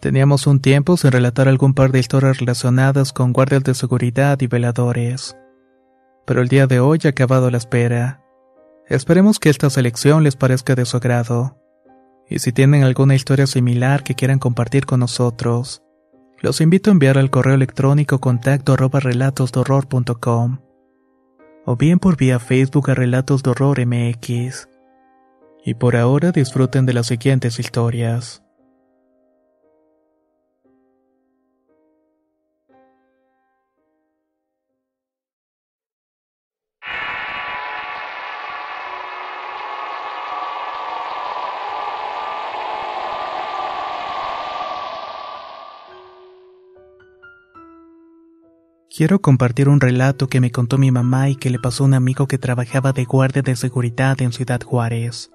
Teníamos un tiempo sin relatar algún par de historias relacionadas con guardias de seguridad y veladores. Pero el día de hoy ha acabado la espera. Esperemos que esta selección les parezca de su agrado. Y si tienen alguna historia similar que quieran compartir con nosotros, los invito a enviar al correo electrónico contacto arroba relatosdorror.com o bien por vía Facebook a Relatos de Horror MX. Y por ahora disfruten de las siguientes historias. Quiero compartir un relato que me contó mi mamá y que le pasó a un amigo que trabajaba de guardia de seguridad en Ciudad Juárez.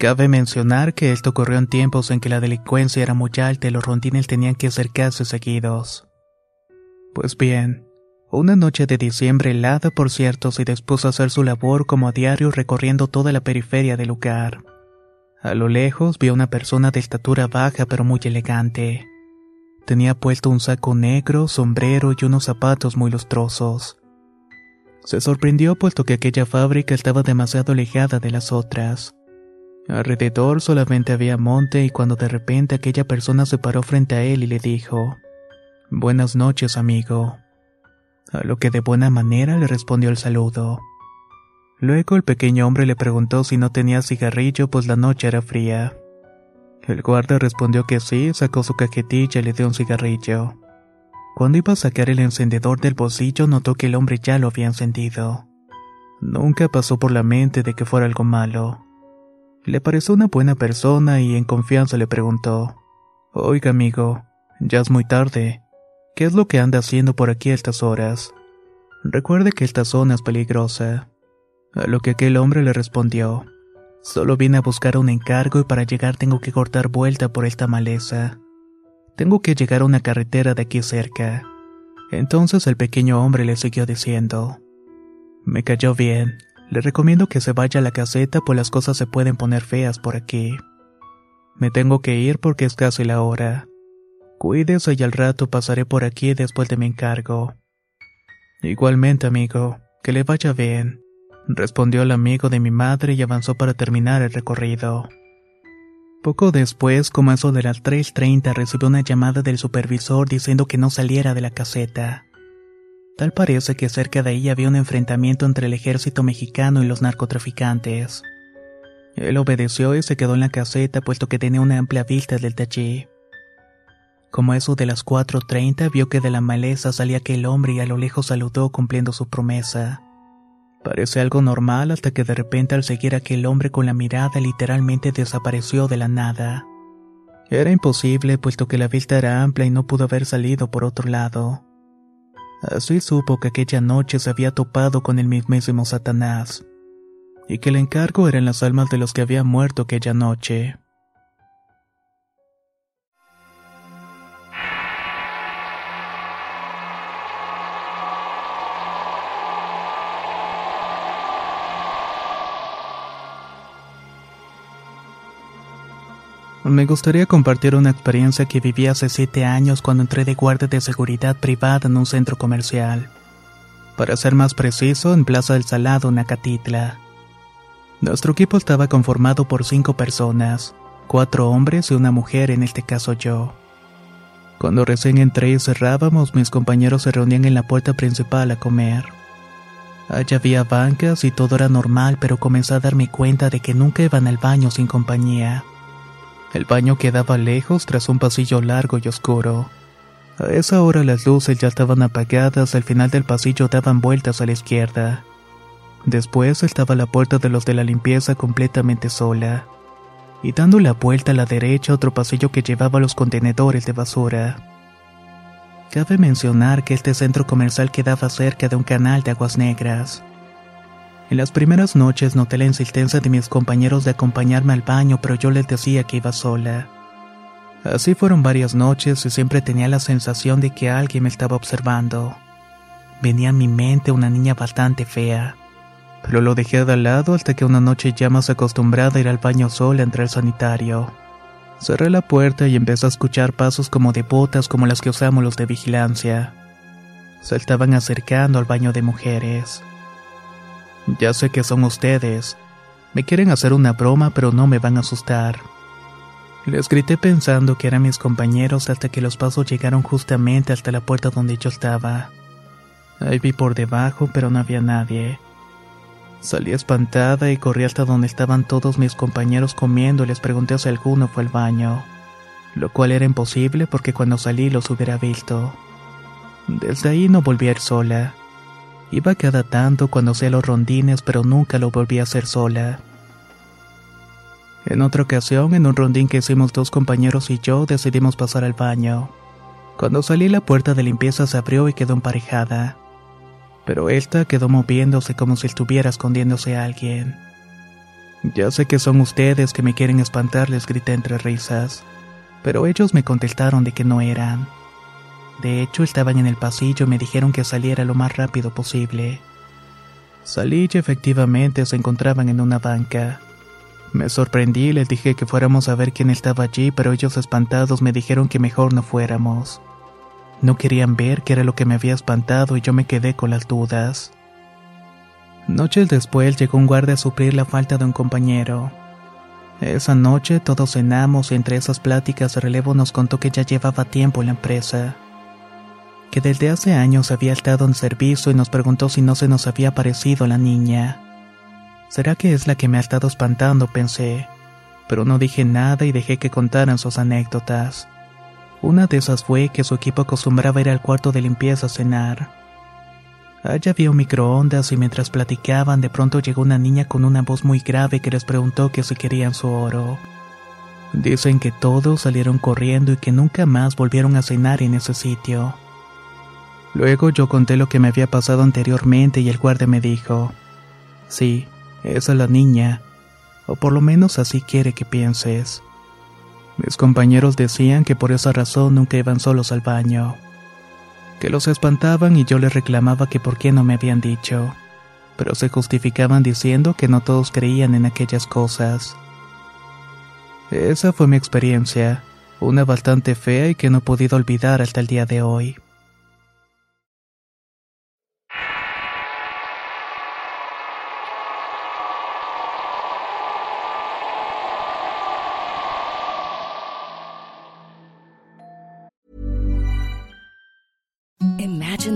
Cabe mencionar que esto ocurrió en tiempos en que la delincuencia era muy alta y los rondines tenían que acercarse seguidos. Pues bien, una noche de diciembre helada por cierto se dispuso a hacer su labor como a diario recorriendo toda la periferia del lugar. A lo lejos vio una persona de estatura baja pero muy elegante. Tenía puesto un saco negro, sombrero y unos zapatos muy lustrosos. Se sorprendió puesto que aquella fábrica estaba demasiado alejada de las otras. Alrededor solamente había monte y cuando de repente aquella persona se paró frente a él y le dijo, Buenas noches, amigo. A lo que de buena manera le respondió el saludo. Luego el pequeño hombre le preguntó si no tenía cigarrillo pues la noche era fría. El guardia respondió que sí, sacó su cajetilla y le dio un cigarrillo. Cuando iba a sacar el encendedor del bolsillo notó que el hombre ya lo había encendido. Nunca pasó por la mente de que fuera algo malo. Le pareció una buena persona y en confianza le preguntó, Oiga amigo, ya es muy tarde. ¿Qué es lo que anda haciendo por aquí a estas horas? Recuerde que esta zona es peligrosa. A lo que aquel hombre le respondió, Solo vine a buscar un encargo y para llegar tengo que cortar vuelta por esta maleza. Tengo que llegar a una carretera de aquí cerca. Entonces el pequeño hombre le siguió diciendo. Me cayó bien. Le recomiendo que se vaya a la caseta pues las cosas se pueden poner feas por aquí. Me tengo que ir porque es casi la hora. Cuídese y al rato pasaré por aquí después de mi encargo. Igualmente, amigo, que le vaya bien respondió el amigo de mi madre y avanzó para terminar el recorrido. Poco después, como eso de las 3.30, recibió una llamada del supervisor diciendo que no saliera de la caseta. Tal parece que cerca de ahí había un enfrentamiento entre el ejército mexicano y los narcotraficantes. Él obedeció y se quedó en la caseta puesto que tenía una amplia vista del tachí. Como eso de las 4.30 vio que de la maleza salía aquel hombre y a lo lejos saludó cumpliendo su promesa. Parece algo normal hasta que de repente al seguir aquel hombre con la mirada literalmente desapareció de la nada. Era imposible puesto que la vista era amplia y no pudo haber salido por otro lado. Así supo que aquella noche se había topado con el mismísimo Satanás, y que el encargo eran las almas de los que habían muerto aquella noche. Me gustaría compartir una experiencia que viví hace siete años cuando entré de guardia de seguridad privada en un centro comercial. Para ser más preciso, en Plaza del Salado, Nacatitla. Nuestro equipo estaba conformado por cinco personas, cuatro hombres y una mujer, en este caso yo. Cuando recién entré y cerrábamos, mis compañeros se reunían en la puerta principal a comer. Allá había bancas y todo era normal, pero comencé a darme cuenta de que nunca iban al baño sin compañía. El baño quedaba lejos tras un pasillo largo y oscuro. A esa hora las luces ya estaban apagadas, al final del pasillo daban vueltas a la izquierda. Después estaba la puerta de los de la limpieza completamente sola. Y dando la vuelta a la derecha otro pasillo que llevaba los contenedores de basura. Cabe mencionar que este centro comercial quedaba cerca de un canal de aguas negras. En las primeras noches noté la insistencia de mis compañeros de acompañarme al baño, pero yo les decía que iba sola. Así fueron varias noches y siempre tenía la sensación de que alguien me estaba observando. Venía a mi mente una niña bastante fea, pero lo dejé de lado hasta que una noche ya más acostumbrada a ir al baño sola entré al sanitario. Cerré la puerta y empecé a escuchar pasos como de botas como las que usamos los de vigilancia. Se estaban acercando al baño de mujeres. Ya sé que son ustedes. Me quieren hacer una broma, pero no me van a asustar. Les grité pensando que eran mis compañeros hasta que los pasos llegaron justamente hasta la puerta donde yo estaba. Ahí vi por debajo, pero no había nadie. Salí espantada y corrí hasta donde estaban todos mis compañeros comiendo y les pregunté si alguno fue al baño, lo cual era imposible porque cuando salí los hubiera visto. Desde ahí no volví a ir sola. Iba cada tanto cuando hacía los rondines, pero nunca lo volví a hacer sola. En otra ocasión, en un rondín que hicimos dos compañeros y yo, decidimos pasar al baño. Cuando salí la puerta de limpieza se abrió y quedó emparejada pero esta quedó moviéndose como si estuviera escondiéndose a alguien. Ya sé que son ustedes que me quieren espantar, les grité entre risas, pero ellos me contestaron de que no eran. De hecho, estaban en el pasillo y me dijeron que saliera lo más rápido posible. Salí y efectivamente se encontraban en una banca. Me sorprendí y les dije que fuéramos a ver quién estaba allí, pero ellos espantados me dijeron que mejor no fuéramos. No querían ver qué era lo que me había espantado y yo me quedé con las dudas. Noches después llegó un guardia a suplir la falta de un compañero. Esa noche todos cenamos y entre esas pláticas de relevo nos contó que ya llevaba tiempo en la empresa. Que desde hace años había estado en servicio y nos preguntó si no se nos había parecido la niña. ¿Será que es la que me ha estado espantando? pensé. Pero no dije nada y dejé que contaran sus anécdotas. Una de esas fue que su equipo acostumbraba ir al cuarto de limpieza a cenar. Allá había un microondas y mientras platicaban de pronto llegó una niña con una voz muy grave que les preguntó que si querían su oro. Dicen que todos salieron corriendo y que nunca más volvieron a cenar en ese sitio. Luego yo conté lo que me había pasado anteriormente y el guardia me dijo, sí, esa es la niña, o por lo menos así quiere que pienses. Mis compañeros decían que por esa razón nunca iban solos al baño. Que los espantaban y yo les reclamaba que por qué no me habían dicho. Pero se justificaban diciendo que no todos creían en aquellas cosas. Esa fue mi experiencia, una bastante fea y que no he podido olvidar hasta el día de hoy.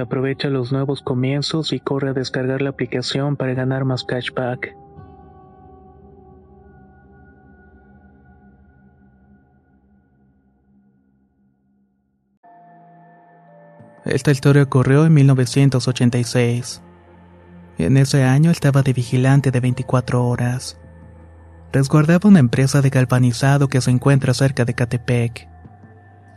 Aprovecha los nuevos comienzos y corre a descargar la aplicación para ganar más cashback. Esta historia ocurrió en 1986. En ese año estaba de vigilante de 24 horas. Resguardaba una empresa de galvanizado que se encuentra cerca de Catepec.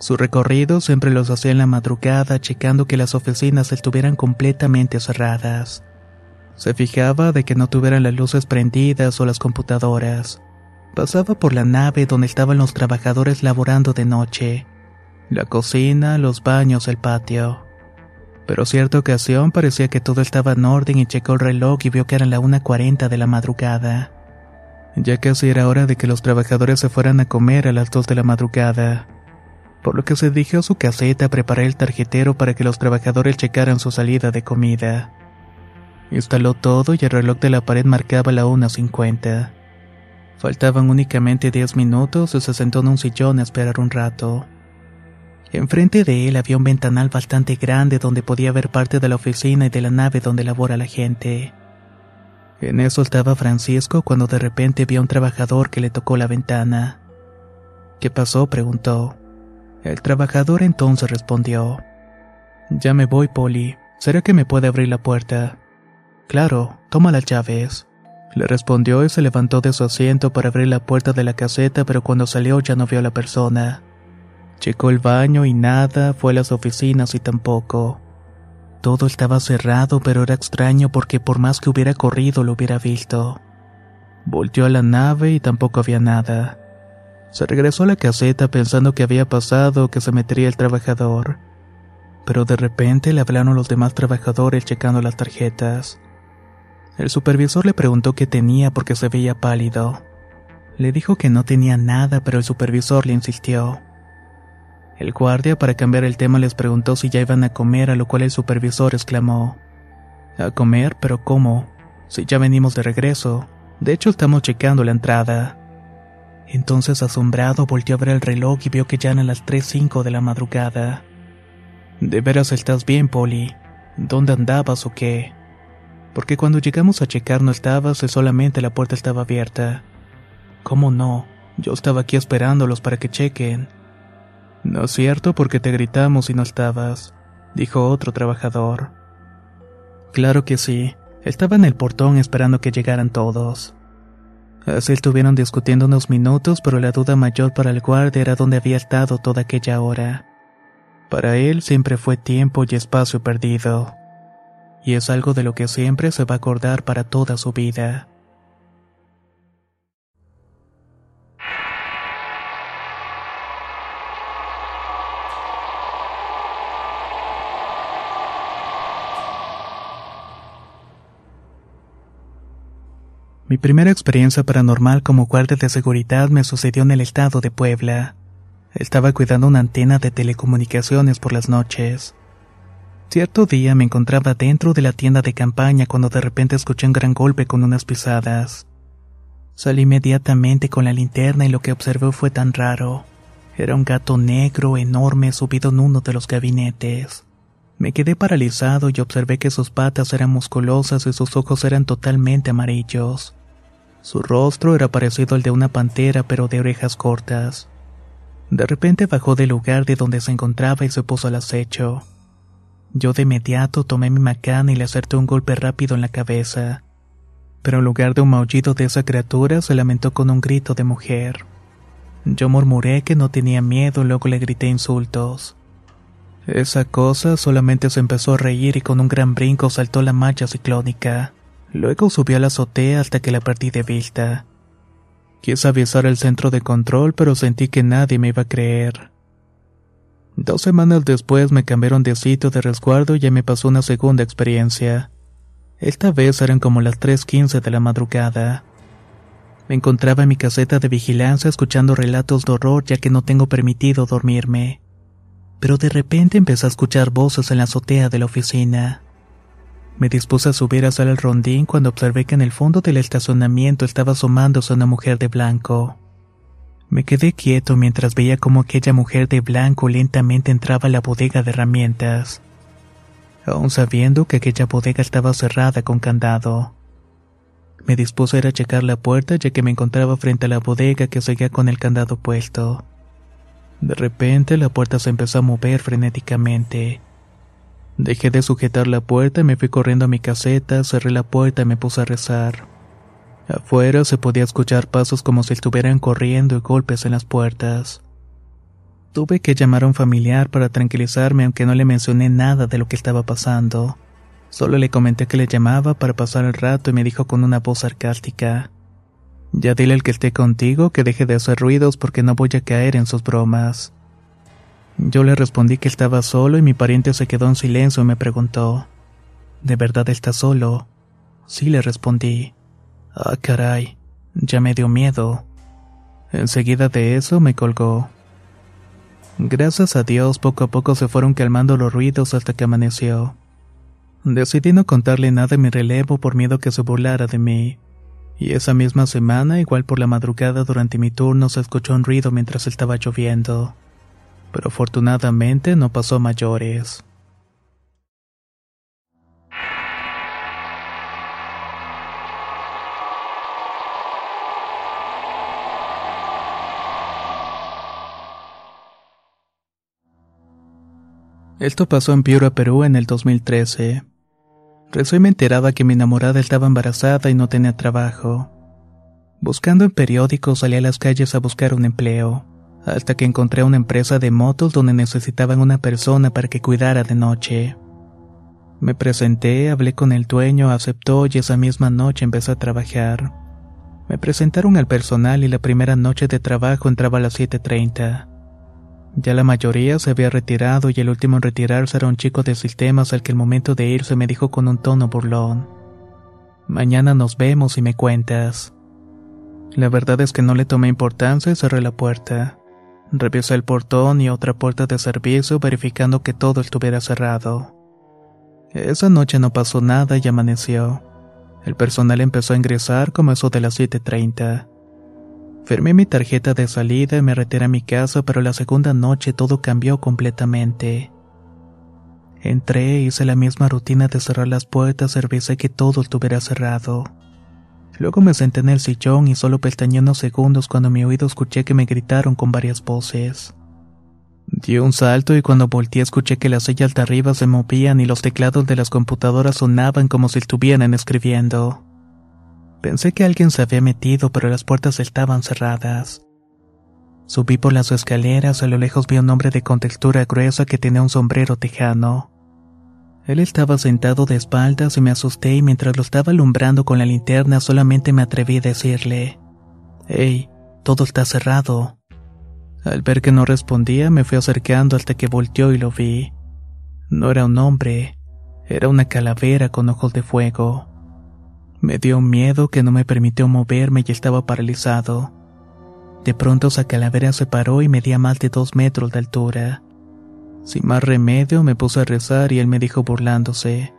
Su recorrido siempre los hacía en la madrugada, checando que las oficinas estuvieran completamente cerradas. Se fijaba de que no tuvieran las luces prendidas o las computadoras. Pasaba por la nave donde estaban los trabajadores laborando de noche. La cocina, los baños, el patio. Pero cierta ocasión parecía que todo estaba en orden y checó el reloj y vio que eran la 1.40 de la madrugada. Ya casi era hora de que los trabajadores se fueran a comer a las 2 de la madrugada, por lo que se dirigió a su caseta a preparar el tarjetero para que los trabajadores checaran su salida de comida. Instaló todo y el reloj de la pared marcaba la 1.50. Faltaban únicamente 10 minutos y se sentó en un sillón a esperar un rato. Enfrente de él había un ventanal bastante grande donde podía ver parte de la oficina y de la nave donde labora la gente. En eso estaba Francisco cuando de repente vio a un trabajador que le tocó la ventana. ¿Qué pasó? preguntó. El trabajador entonces respondió. Ya me voy, Polly. ¿Será que me puede abrir la puerta? Claro, toma las llaves. Le respondió y se levantó de su asiento para abrir la puerta de la caseta, pero cuando salió ya no vio a la persona. Checó el baño y nada, fue a las oficinas y tampoco. Todo estaba cerrado, pero era extraño porque por más que hubiera corrido lo hubiera visto. Volteó a la nave y tampoco había nada. Se regresó a la caseta pensando que había pasado, que se metería el trabajador. Pero de repente le hablaron los demás trabajadores checando las tarjetas. El supervisor le preguntó qué tenía porque se veía pálido. Le dijo que no tenía nada, pero el supervisor le insistió. El guardia, para cambiar el tema, les preguntó si ya iban a comer, a lo cual el supervisor exclamó: ¿A comer? ¿Pero cómo? Si ya venimos de regreso. De hecho, estamos checando la entrada. Entonces, asombrado, volvió a ver el reloj y vio que ya eran las 3.05 de la madrugada. ¿De veras estás bien, Polly? ¿Dónde andabas o qué? Porque cuando llegamos a checar no estabas y solamente la puerta estaba abierta. ¿Cómo no? Yo estaba aquí esperándolos para que chequen. No es cierto porque te gritamos y no estabas, dijo otro trabajador. Claro que sí, estaba en el portón esperando que llegaran todos. Así estuvieron discutiendo unos minutos, pero la duda mayor para el guardia era dónde había estado toda aquella hora. Para él siempre fue tiempo y espacio perdido. Y es algo de lo que siempre se va a acordar para toda su vida. Mi primera experiencia paranormal como guardia de seguridad me sucedió en el estado de Puebla. Estaba cuidando una antena de telecomunicaciones por las noches. Cierto día me encontraba dentro de la tienda de campaña cuando de repente escuché un gran golpe con unas pisadas. Salí inmediatamente con la linterna y lo que observé fue tan raro. Era un gato negro enorme subido en uno de los gabinetes. Me quedé paralizado y observé que sus patas eran musculosas y sus ojos eran totalmente amarillos. Su rostro era parecido al de una pantera pero de orejas cortas. De repente bajó del lugar de donde se encontraba y se puso al acecho. Yo de inmediato tomé mi macana y le acerté un golpe rápido en la cabeza. Pero en lugar de un maullido de esa criatura se lamentó con un grito de mujer. Yo murmuré que no tenía miedo luego le grité insultos. Esa cosa solamente se empezó a reír y con un gran brinco saltó la marcha ciclónica. Luego subió a la azotea hasta que la perdí de vista. Quise avisar al centro de control, pero sentí que nadie me iba a creer. Dos semanas después me cambiaron de sitio de resguardo y ya me pasó una segunda experiencia. Esta vez eran como las 3.15 de la madrugada. Me encontraba en mi caseta de vigilancia escuchando relatos de horror ya que no tengo permitido dormirme pero de repente empecé a escuchar voces en la azotea de la oficina. Me dispuse a subir hacia el rondín cuando observé que en el fondo del estacionamiento estaba asomándose una mujer de blanco. Me quedé quieto mientras veía cómo aquella mujer de blanco lentamente entraba a la bodega de herramientas, aún sabiendo que aquella bodega estaba cerrada con candado. Me dispuse a ir a checar la puerta ya que me encontraba frente a la bodega que seguía con el candado puesto. De repente la puerta se empezó a mover frenéticamente. Dejé de sujetar la puerta y me fui corriendo a mi caseta, cerré la puerta y me puse a rezar. Afuera se podía escuchar pasos como si estuvieran corriendo y golpes en las puertas. Tuve que llamar a un familiar para tranquilizarme aunque no le mencioné nada de lo que estaba pasando. Solo le comenté que le llamaba para pasar el rato y me dijo con una voz sarcástica. Ya dile al que esté contigo que deje de hacer ruidos porque no voy a caer en sus bromas. Yo le respondí que estaba solo y mi pariente se quedó en silencio y me preguntó, ¿De verdad estás solo? Sí, le respondí. Ah, caray, ya me dio miedo. Enseguida de eso me colgó. Gracias a Dios poco a poco se fueron calmando los ruidos hasta que amaneció. Decidí no contarle nada a mi relevo por miedo que se burlara de mí. Y esa misma semana, igual por la madrugada durante mi turno, se escuchó un ruido mientras estaba lloviendo. Pero afortunadamente no pasó mayores. Esto pasó en Piura, Perú en el 2013. Recién me enteraba que mi enamorada estaba embarazada y no tenía trabajo. Buscando en periódicos salí a las calles a buscar un empleo, hasta que encontré una empresa de motos donde necesitaban una persona para que cuidara de noche. Me presenté, hablé con el dueño, aceptó y esa misma noche empecé a trabajar. Me presentaron al personal y la primera noche de trabajo entraba a las 7.30. Ya la mayoría se había retirado y el último en retirarse era un chico de sistemas al que el momento de irse me dijo con un tono burlón. Mañana nos vemos y me cuentas. La verdad es que no le tomé importancia y cerré la puerta. Revisé el portón y otra puerta de servicio verificando que todo estuviera cerrado. Esa noche no pasó nada y amaneció. El personal empezó a ingresar como eso de las 7.30. Firmé mi tarjeta de salida y me retiré a mi casa, pero la segunda noche todo cambió completamente. Entré, hice la misma rutina de cerrar las puertas y revisé que todo estuviera cerrado. Luego me senté en el sillón y solo pestañeé unos segundos cuando mi oído escuché que me gritaron con varias voces. Di un salto y cuando volteé escuché que las sillas de arriba se movían y los teclados de las computadoras sonaban como si estuvieran escribiendo. Pensé que alguien se había metido, pero las puertas estaban cerradas. Subí por las escaleras, a lo lejos vi un hombre de contextura gruesa que tenía un sombrero tejano. Él estaba sentado de espaldas y me asusté y mientras lo estaba alumbrando con la linterna solamente me atreví a decirle, Hey, todo está cerrado. Al ver que no respondía me fui acercando hasta que volteó y lo vi. No era un hombre, era una calavera con ojos de fuego. Me dio miedo que no me permitió moverme y estaba paralizado. De pronto esa calavera se paró y medía más de dos metros de altura. Sin más remedio me puse a rezar y él me dijo burlándose,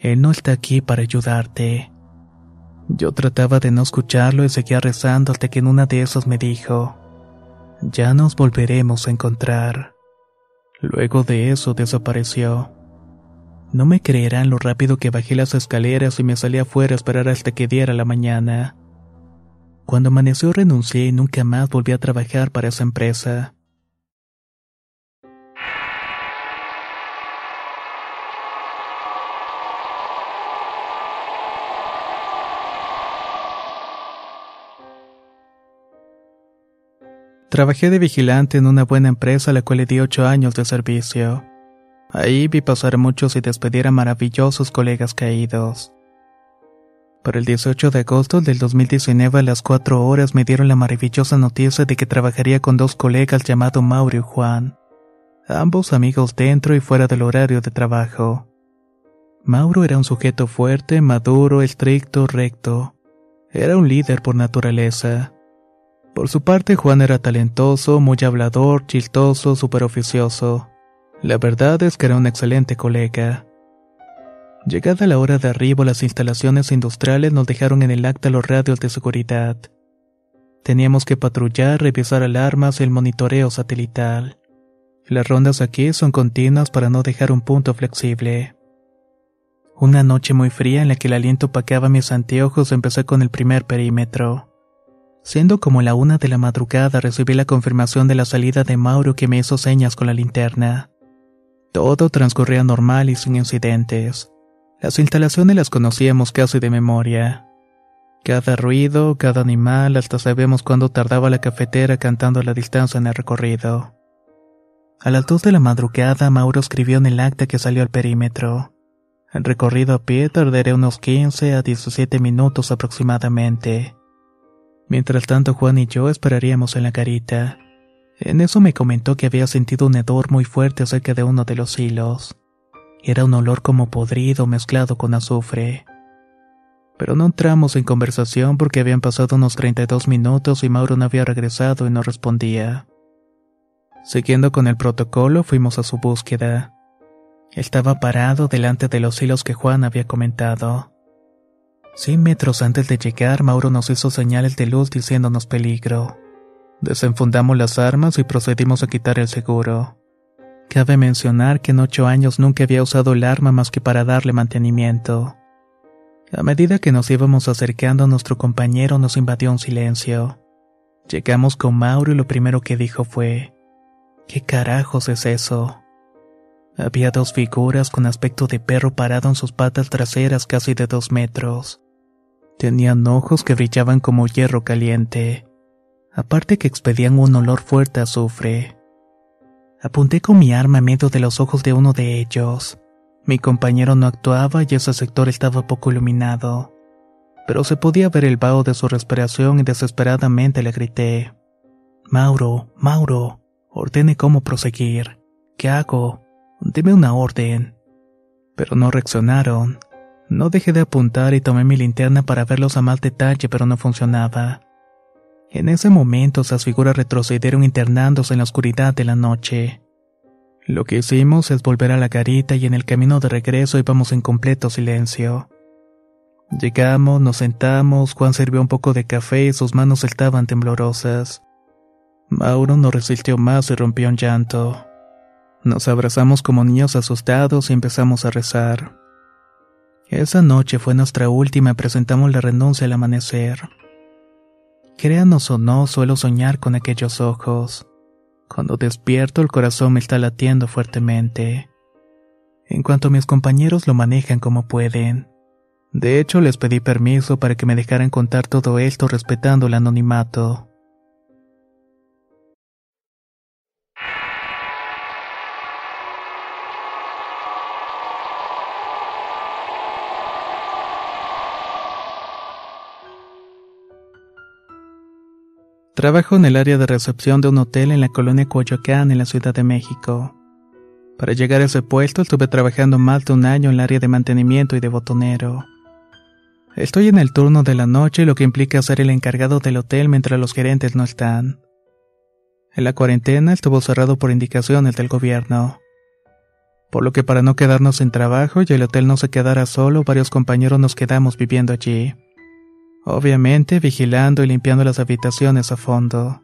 Él no está aquí para ayudarte. Yo trataba de no escucharlo y seguía rezando hasta que en una de esas me dijo, ya nos volveremos a encontrar. Luego de eso desapareció. No me creerán lo rápido que bajé las escaleras y me salí afuera a esperar hasta que diera la mañana. Cuando amaneció renuncié y nunca más volví a trabajar para esa empresa. Trabajé de vigilante en una buena empresa a la cual le di ocho años de servicio. Ahí vi pasar muchos y despedir a maravillosos colegas caídos. Para el 18 de agosto del 2019 a las 4 horas me dieron la maravillosa noticia de que trabajaría con dos colegas llamados Mauro y Juan, ambos amigos dentro y fuera del horario de trabajo. Mauro era un sujeto fuerte, maduro, estricto, recto. Era un líder por naturaleza. Por su parte, Juan era talentoso, muy hablador, chistoso, superoficioso. La verdad es que era un excelente colega. Llegada la hora de arribo, las instalaciones industriales nos dejaron en el acta los radios de seguridad. Teníamos que patrullar, revisar alarmas y el monitoreo satelital. Las rondas aquí son continuas para no dejar un punto flexible. Una noche muy fría en la que el aliento opaqueaba mis anteojos empecé con el primer perímetro. Siendo como la una de la madrugada recibí la confirmación de la salida de Mauro que me hizo señas con la linterna. Todo transcurría normal y sin incidentes. Las instalaciones las conocíamos casi de memoria. Cada ruido, cada animal, hasta sabemos cuándo tardaba la cafetera cantando a la distancia en el recorrido. A las dos de la madrugada, Mauro escribió en el acta que salió al perímetro. El recorrido a pie tardaría unos 15 a 17 minutos aproximadamente. Mientras tanto Juan y yo esperaríamos en la carita. En eso me comentó que había sentido un hedor muy fuerte cerca de uno de los hilos. Era un olor como podrido mezclado con azufre. Pero no entramos en conversación porque habían pasado unos 32 minutos y Mauro no había regresado y no respondía. Siguiendo con el protocolo fuimos a su búsqueda. Estaba parado delante de los hilos que Juan había comentado. Cien metros antes de llegar, Mauro nos hizo señales de luz diciéndonos peligro. Desenfundamos las armas y procedimos a quitar el seguro. Cabe mencionar que en ocho años nunca había usado el arma más que para darle mantenimiento. A medida que nos íbamos acercando, nuestro compañero nos invadió un silencio. Llegamos con Mauro y lo primero que dijo fue, ¿Qué carajos es eso? Había dos figuras con aspecto de perro parado en sus patas traseras casi de dos metros. Tenían ojos que brillaban como hierro caliente, aparte que expedían un olor fuerte a azufre. Apunté con mi arma a medio de los ojos de uno de ellos. Mi compañero no actuaba y ese sector estaba poco iluminado, pero se podía ver el vaho de su respiración y desesperadamente le grité. Mauro, Mauro, ordene cómo proseguir. ¿Qué hago? Dime una orden. Pero no reaccionaron. No dejé de apuntar y tomé mi linterna para verlos a más detalle, pero no funcionaba. En ese momento esas figuras retrocedieron internándose en la oscuridad de la noche. Lo que hicimos es volver a la garita y en el camino de regreso íbamos en completo silencio. Llegamos, nos sentamos, Juan sirvió un poco de café y sus manos estaban temblorosas. Mauro no resistió más y rompió en llanto. Nos abrazamos como niños asustados y empezamos a rezar. Esa noche fue nuestra última y presentamos la renuncia al amanecer. Créanos o no, suelo soñar con aquellos ojos. Cuando despierto el corazón me está latiendo fuertemente. En cuanto mis compañeros lo manejan como pueden. De hecho, les pedí permiso para que me dejaran contar todo esto respetando el anonimato. Trabajo en el área de recepción de un hotel en la colonia Coyoacán, en la Ciudad de México. Para llegar a ese puesto estuve trabajando más de un año en el área de mantenimiento y de botonero. Estoy en el turno de la noche, lo que implica ser el encargado del hotel mientras los gerentes no están. En la cuarentena estuvo cerrado por indicaciones del gobierno. Por lo que para no quedarnos sin trabajo y el hotel no se quedara solo, varios compañeros nos quedamos viviendo allí. Obviamente vigilando y limpiando las habitaciones a fondo.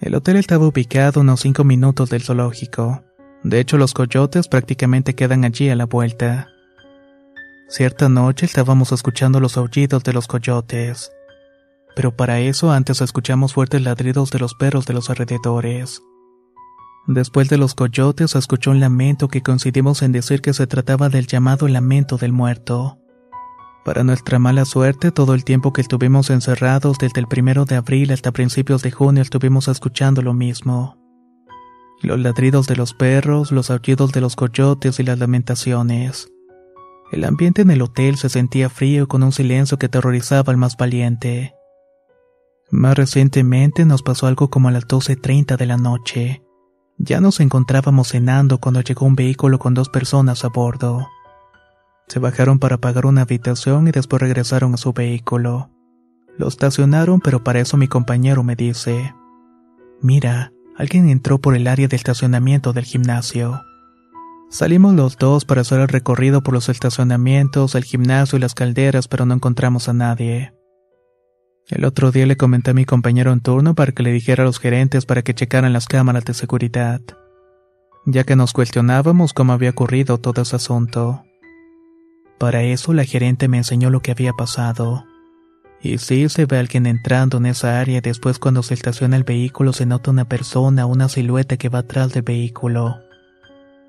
El hotel estaba ubicado a unos 5 minutos del zoológico. De hecho, los coyotes prácticamente quedan allí a la vuelta. Cierta noche estábamos escuchando los aullidos de los coyotes. Pero para eso antes escuchamos fuertes ladridos de los perros de los alrededores. Después de los coyotes escuchó un lamento que coincidimos en decir que se trataba del llamado lamento del muerto. Para nuestra mala suerte, todo el tiempo que estuvimos encerrados desde el primero de abril hasta principios de junio estuvimos escuchando lo mismo. Los ladridos de los perros, los aullidos de los coyotes y las lamentaciones. El ambiente en el hotel se sentía frío con un silencio que aterrorizaba al más valiente. Más recientemente nos pasó algo como a las 12.30 de la noche. Ya nos encontrábamos cenando cuando llegó un vehículo con dos personas a bordo. Se bajaron para pagar una habitación y después regresaron a su vehículo. Lo estacionaron, pero para eso mi compañero me dice, Mira, alguien entró por el área de estacionamiento del gimnasio. Salimos los dos para hacer el recorrido por los estacionamientos, el gimnasio y las calderas, pero no encontramos a nadie. El otro día le comenté a mi compañero en turno para que le dijera a los gerentes para que checaran las cámaras de seguridad, ya que nos cuestionábamos cómo había ocurrido todo ese asunto. Para eso la gerente me enseñó lo que había pasado. Y sí se ve alguien entrando en esa área después cuando se estaciona el vehículo se nota una persona, una silueta que va atrás del vehículo.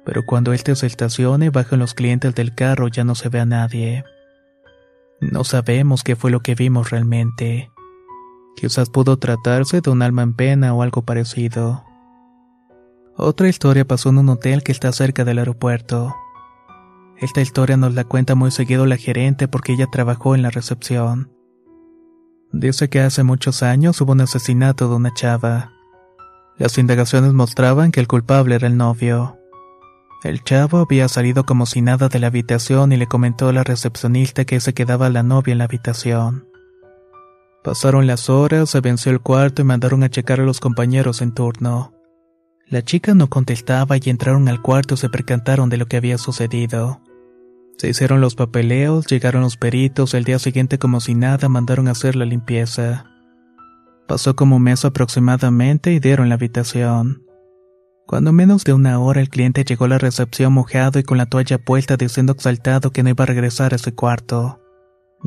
Pero cuando este se estacione bajan los clientes del carro ya no se ve a nadie. No sabemos qué fue lo que vimos realmente. Quizás pudo tratarse de un alma en pena o algo parecido. Otra historia pasó en un hotel que está cerca del aeropuerto. Esta historia nos la cuenta muy seguido la gerente porque ella trabajó en la recepción. Dice que hace muchos años hubo un asesinato de una chava. Las indagaciones mostraban que el culpable era el novio. El chavo había salido como si nada de la habitación y le comentó a la recepcionista que se quedaba la novia en la habitación. Pasaron las horas, se venció el cuarto y mandaron a checar a los compañeros en turno. La chica no contestaba y entraron al cuarto y se percataron de lo que había sucedido. Se hicieron los papeleos, llegaron los peritos, el día siguiente como si nada mandaron a hacer la limpieza. Pasó como un mes aproximadamente y dieron la habitación. Cuando menos de una hora el cliente llegó a la recepción mojado y con la toalla puesta diciendo exaltado que no iba a regresar a ese cuarto,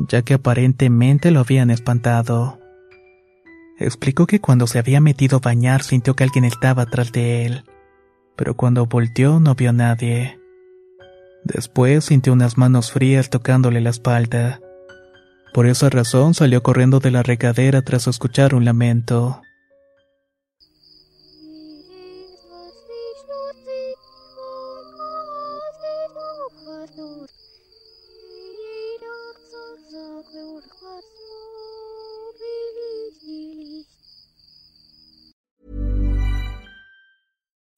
ya que aparentemente lo habían espantado. Explicó que cuando se había metido a bañar sintió que alguien estaba atrás de él, pero cuando volteó no vio a nadie. Después sintió unas manos frías tocándole la espalda. Por esa razón salió corriendo de la regadera tras escuchar un lamento.